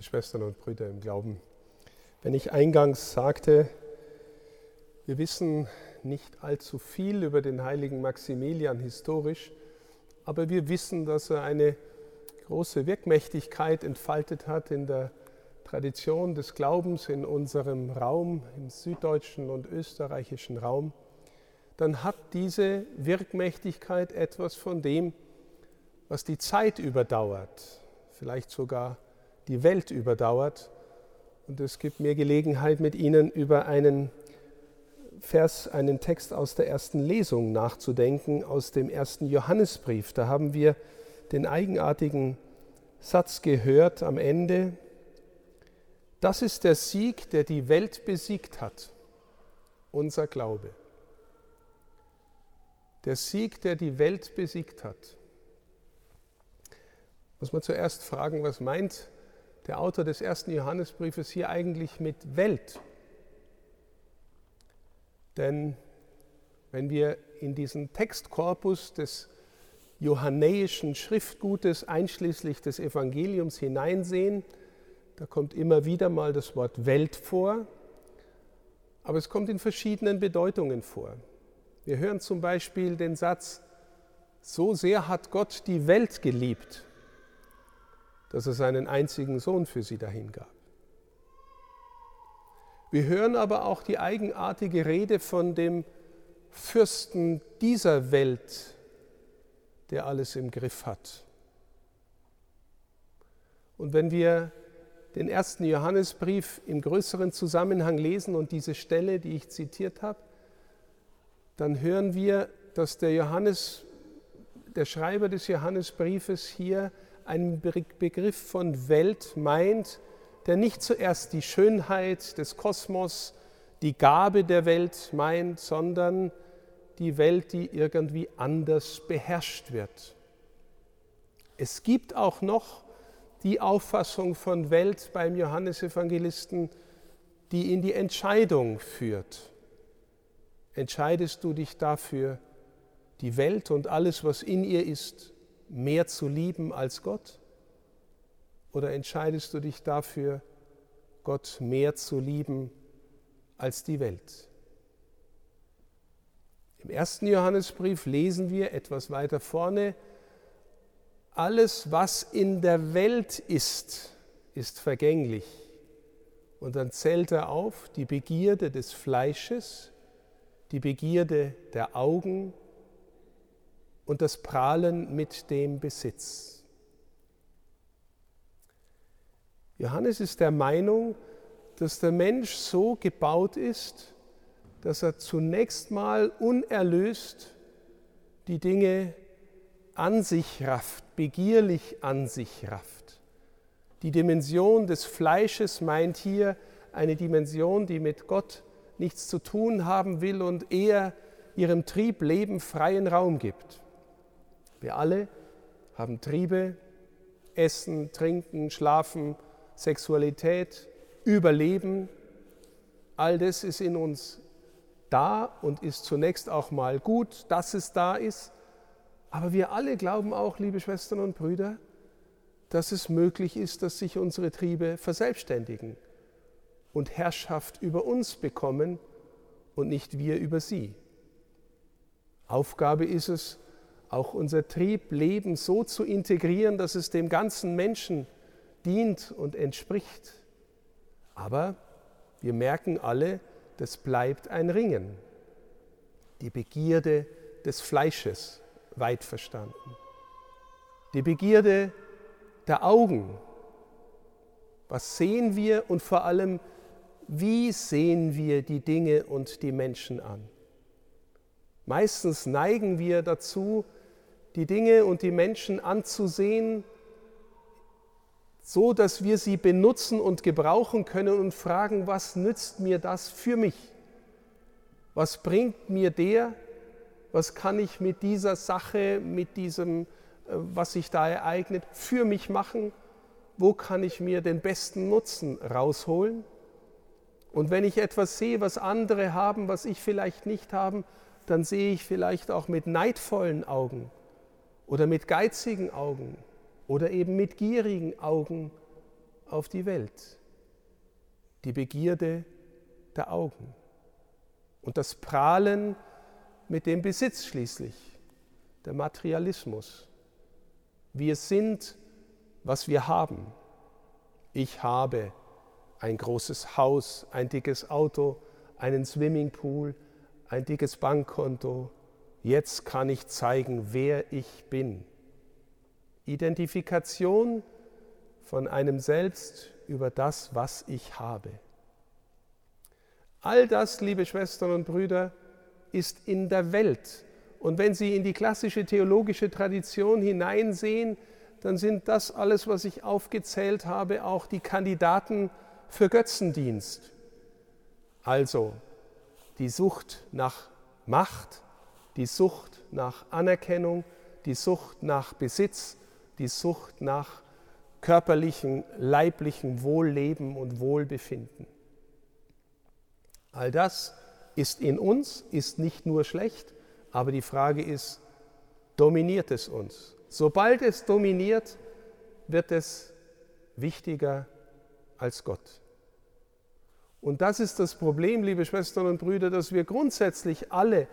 Schwestern und Brüder im Glauben. Wenn ich eingangs sagte, wir wissen nicht allzu viel über den heiligen Maximilian historisch, aber wir wissen, dass er eine große Wirkmächtigkeit entfaltet hat in der Tradition des Glaubens in unserem Raum, im süddeutschen und österreichischen Raum, dann hat diese Wirkmächtigkeit etwas von dem, was die Zeit überdauert, vielleicht sogar die Welt überdauert. Und es gibt mir Gelegenheit, mit Ihnen über einen Vers, einen Text aus der ersten Lesung nachzudenken, aus dem ersten Johannesbrief. Da haben wir den eigenartigen Satz gehört am Ende. Das ist der Sieg, der die Welt besiegt hat, unser Glaube. Der Sieg, der die Welt besiegt hat. Muss man zuerst fragen, was meint der Autor des ersten Johannesbriefes hier eigentlich mit Welt? Denn wenn wir in diesen Textkorpus des johannäischen Schriftgutes einschließlich des Evangeliums hineinsehen, da kommt immer wieder mal das Wort Welt vor, aber es kommt in verschiedenen Bedeutungen vor. Wir hören zum Beispiel den Satz, so sehr hat Gott die Welt geliebt dass er seinen einzigen Sohn für sie dahingab. Wir hören aber auch die eigenartige Rede von dem Fürsten dieser Welt, der alles im Griff hat. Und wenn wir den ersten Johannesbrief im größeren Zusammenhang lesen und diese Stelle, die ich zitiert habe, dann hören wir, dass der Johannes, der Schreiber des Johannesbriefes hier einen Begriff von Welt meint, der nicht zuerst die Schönheit des Kosmos, die Gabe der Welt meint, sondern die Welt, die irgendwie anders beherrscht wird. Es gibt auch noch die Auffassung von Welt beim Johannesevangelisten, die in die Entscheidung führt. Entscheidest du dich dafür, die Welt und alles, was in ihr ist, mehr zu lieben als Gott? Oder entscheidest du dich dafür, Gott mehr zu lieben als die Welt? Im ersten Johannesbrief lesen wir etwas weiter vorne, alles, was in der Welt ist, ist vergänglich. Und dann zählt er auf die Begierde des Fleisches, die Begierde der Augen und das Prahlen mit dem Besitz. Johannes ist der Meinung, dass der Mensch so gebaut ist, dass er zunächst mal unerlöst die Dinge an sich rafft, begierlich an sich rafft. Die Dimension des Fleisches meint hier eine Dimension, die mit Gott nichts zu tun haben will und eher ihrem Trieb Leben freien Raum gibt. Wir alle haben Triebe, Essen, Trinken, Schlafen, Sexualität, Überleben. All das ist in uns da und ist zunächst auch mal gut, dass es da ist. Aber wir alle glauben auch, liebe Schwestern und Brüder, dass es möglich ist, dass sich unsere Triebe verselbstständigen und Herrschaft über uns bekommen und nicht wir über sie. Aufgabe ist es, auch unser Trieb, Leben so zu integrieren, dass es dem ganzen Menschen dient und entspricht. Aber wir merken alle, das bleibt ein Ringen. Die Begierde des Fleisches, weit verstanden. Die Begierde der Augen. Was sehen wir und vor allem, wie sehen wir die Dinge und die Menschen an? Meistens neigen wir dazu, die Dinge und die Menschen anzusehen, so dass wir sie benutzen und gebrauchen können und fragen, was nützt mir das für mich? Was bringt mir der? Was kann ich mit dieser Sache, mit diesem, äh, was sich da ereignet, für mich machen? Wo kann ich mir den besten Nutzen rausholen? Und wenn ich etwas sehe, was andere haben, was ich vielleicht nicht habe, dann sehe ich vielleicht auch mit neidvollen Augen oder mit geizigen Augen oder eben mit gierigen Augen auf die Welt, die Begierde der Augen und das Prahlen mit dem Besitz schließlich, der Materialismus. Wir sind, was wir haben. Ich habe ein großes Haus, ein dickes Auto, einen Swimmingpool, ein dickes Bankkonto. Jetzt kann ich zeigen, wer ich bin. Identifikation von einem selbst über das, was ich habe. All das, liebe Schwestern und Brüder, ist in der Welt. Und wenn Sie in die klassische theologische Tradition hineinsehen, dann sind das alles, was ich aufgezählt habe, auch die Kandidaten für Götzendienst. Also die Sucht nach Macht, die Sucht nach Anerkennung, die Sucht nach Besitz, die Sucht nach körperlichen, leiblichen Wohlleben und Wohlbefinden. All das ist in uns, ist nicht nur schlecht, aber die Frage ist, dominiert es uns? Sobald es dominiert, wird es wichtiger als Gott. Und das ist das Problem, liebe Schwestern und Brüder, dass wir grundsätzlich alle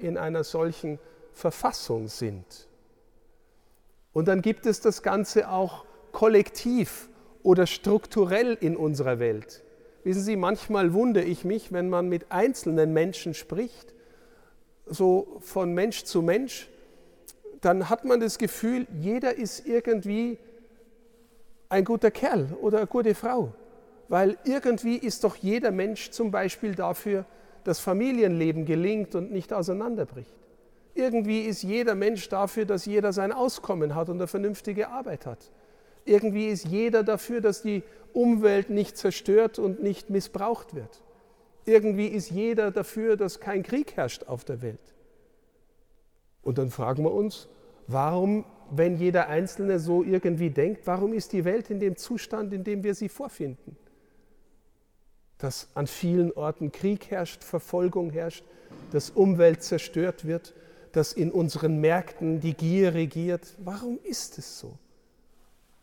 in einer solchen Verfassung sind. Und dann gibt es das Ganze auch kollektiv oder strukturell in unserer Welt. Wissen Sie, manchmal wundere ich mich, wenn man mit einzelnen Menschen spricht, so von Mensch zu Mensch, dann hat man das Gefühl, jeder ist irgendwie ein guter Kerl oder eine gute Frau. Weil irgendwie ist doch jeder Mensch zum Beispiel dafür, dass Familienleben gelingt und nicht auseinanderbricht. Irgendwie ist jeder Mensch dafür, dass jeder sein Auskommen hat und eine vernünftige Arbeit hat. Irgendwie ist jeder dafür, dass die Umwelt nicht zerstört und nicht missbraucht wird. Irgendwie ist jeder dafür, dass kein Krieg herrscht auf der Welt. Und dann fragen wir uns, warum, wenn jeder Einzelne so irgendwie denkt, warum ist die Welt in dem Zustand, in dem wir sie vorfinden? Dass an vielen Orten Krieg herrscht, Verfolgung herrscht, dass Umwelt zerstört wird, dass in unseren Märkten die Gier regiert. Warum ist es so?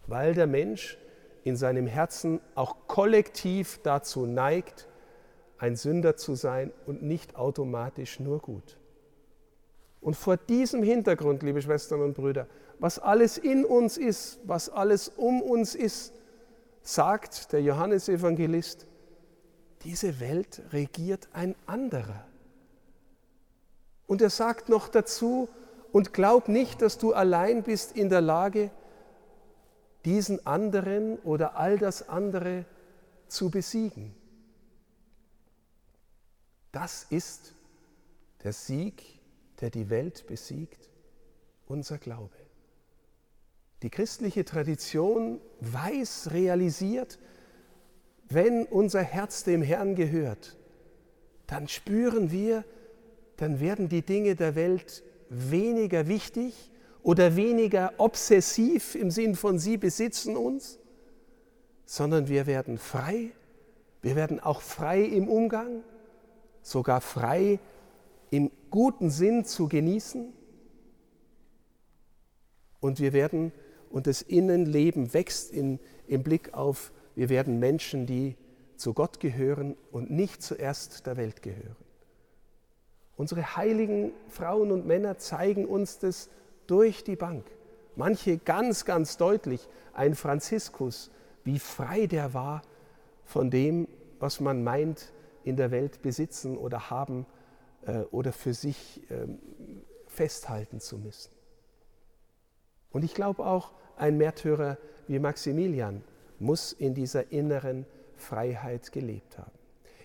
Weil der Mensch in seinem Herzen auch kollektiv dazu neigt, ein Sünder zu sein und nicht automatisch nur gut. Und vor diesem Hintergrund, liebe Schwestern und Brüder, was alles in uns ist, was alles um uns ist, sagt der Johannesevangelist, diese Welt regiert ein anderer. Und er sagt noch dazu, und glaub nicht, dass du allein bist in der Lage, diesen anderen oder all das andere zu besiegen. Das ist der Sieg, der die Welt besiegt, unser Glaube. Die christliche Tradition weiß, realisiert, wenn unser Herz dem Herrn gehört, dann spüren wir, dann werden die Dinge der Welt weniger wichtig oder weniger obsessiv im Sinn von Sie besitzen uns, sondern wir werden frei, wir werden auch frei im Umgang, sogar frei im guten Sinn zu genießen. Und wir werden, und das Innenleben wächst in, im Blick auf, wir werden Menschen, die zu Gott gehören und nicht zuerst der Welt gehören. Unsere heiligen Frauen und Männer zeigen uns das durch die Bank. Manche ganz, ganz deutlich. Ein Franziskus, wie frei der war von dem, was man meint, in der Welt besitzen oder haben äh, oder für sich äh, festhalten zu müssen. Und ich glaube auch, ein Märtyrer wie Maximilian muss in dieser inneren Freiheit gelebt haben.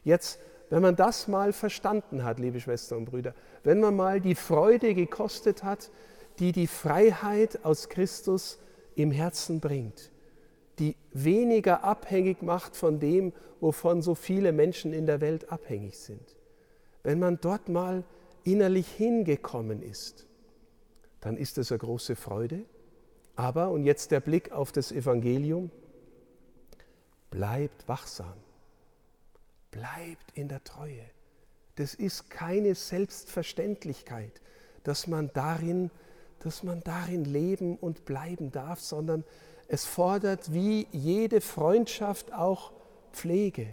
Jetzt, wenn man das mal verstanden hat, liebe Schwestern und Brüder, wenn man mal die Freude gekostet hat, die die Freiheit aus Christus im Herzen bringt, die weniger abhängig macht von dem, wovon so viele Menschen in der Welt abhängig sind. Wenn man dort mal innerlich hingekommen ist, dann ist es eine große Freude. Aber, und jetzt der Blick auf das Evangelium, bleibt wachsam, bleibt in der Treue. Das ist keine Selbstverständlichkeit, dass man darin dass man darin leben und bleiben darf, sondern Es fordert wie jede Freundschaft auch Pflege.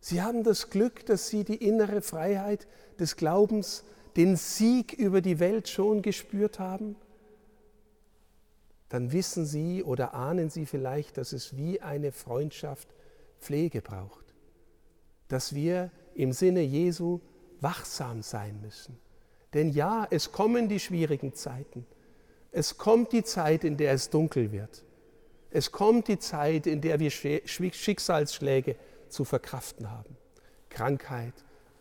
Sie haben das Glück, dass Sie die innere Freiheit des Glaubens, den Sieg über die Welt schon gespürt haben. Dann wissen Sie oder ahnen Sie vielleicht, dass es wie eine Freundschaft Pflege braucht. Dass wir im Sinne Jesu wachsam sein müssen. Denn ja, es kommen die schwierigen Zeiten. Es kommt die Zeit, in der es dunkel wird. Es kommt die Zeit, in der wir Schicksalsschläge zu verkraften haben. Krankheit,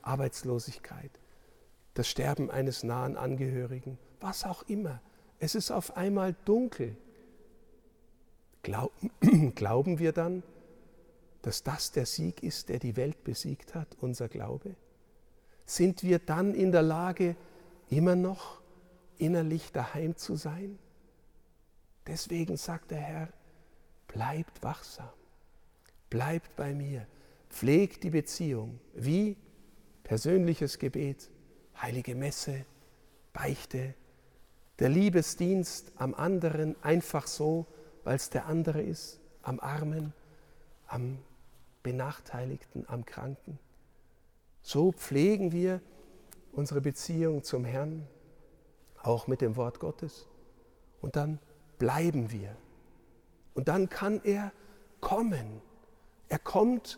Arbeitslosigkeit, das Sterben eines nahen Angehörigen, was auch immer. Es ist auf einmal dunkel. Glauben, glauben wir dann, dass das der Sieg ist, der die Welt besiegt hat, unser Glaube? Sind wir dann in der Lage, immer noch innerlich daheim zu sein. Deswegen sagt der Herr, bleibt wachsam, bleibt bei mir, pflegt die Beziehung. Wie? Persönliches Gebet, heilige Messe, Beichte, der Liebesdienst am anderen einfach so, weil es der andere ist, am Armen, am Benachteiligten, am Kranken. So pflegen wir unsere Beziehung zum Herrn auch mit dem Wort Gottes. Und dann bleiben wir. Und dann kann er kommen. Er kommt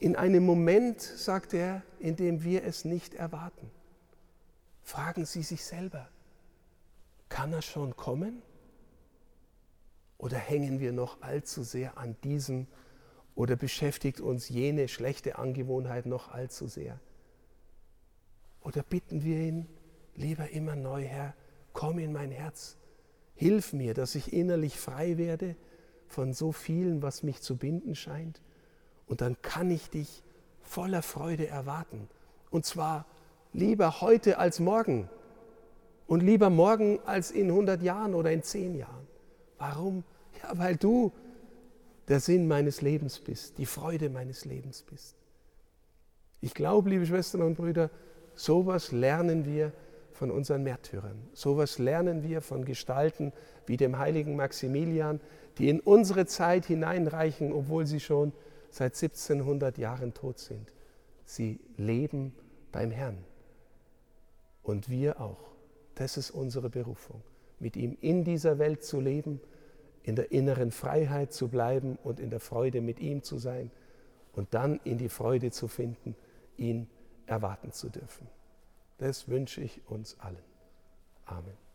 in einem Moment, sagt er, in dem wir es nicht erwarten. Fragen Sie sich selber, kann er schon kommen? Oder hängen wir noch allzu sehr an diesem oder beschäftigt uns jene schlechte Angewohnheit noch allzu sehr? Oder bitten wir ihn lieber immer neu, Herr, komm in mein Herz. Hilf mir, dass ich innerlich frei werde von so vielen, was mich zu binden scheint. Und dann kann ich dich voller Freude erwarten. Und zwar lieber heute als morgen. Und lieber morgen als in 100 Jahren oder in 10 Jahren. Warum? Ja, weil du der Sinn meines Lebens bist, die Freude meines Lebens bist. Ich glaube, liebe Schwestern und Brüder, sowas lernen wir von unseren Märtyrern. Sowas lernen wir von Gestalten wie dem heiligen Maximilian, die in unsere Zeit hineinreichen, obwohl sie schon seit 1700 Jahren tot sind. Sie leben beim Herrn. Und wir auch. Das ist unsere Berufung, mit ihm in dieser Welt zu leben, in der inneren Freiheit zu bleiben und in der Freude mit ihm zu sein und dann in die Freude zu finden, ihn erwarten zu dürfen. Das wünsche ich uns allen. Amen.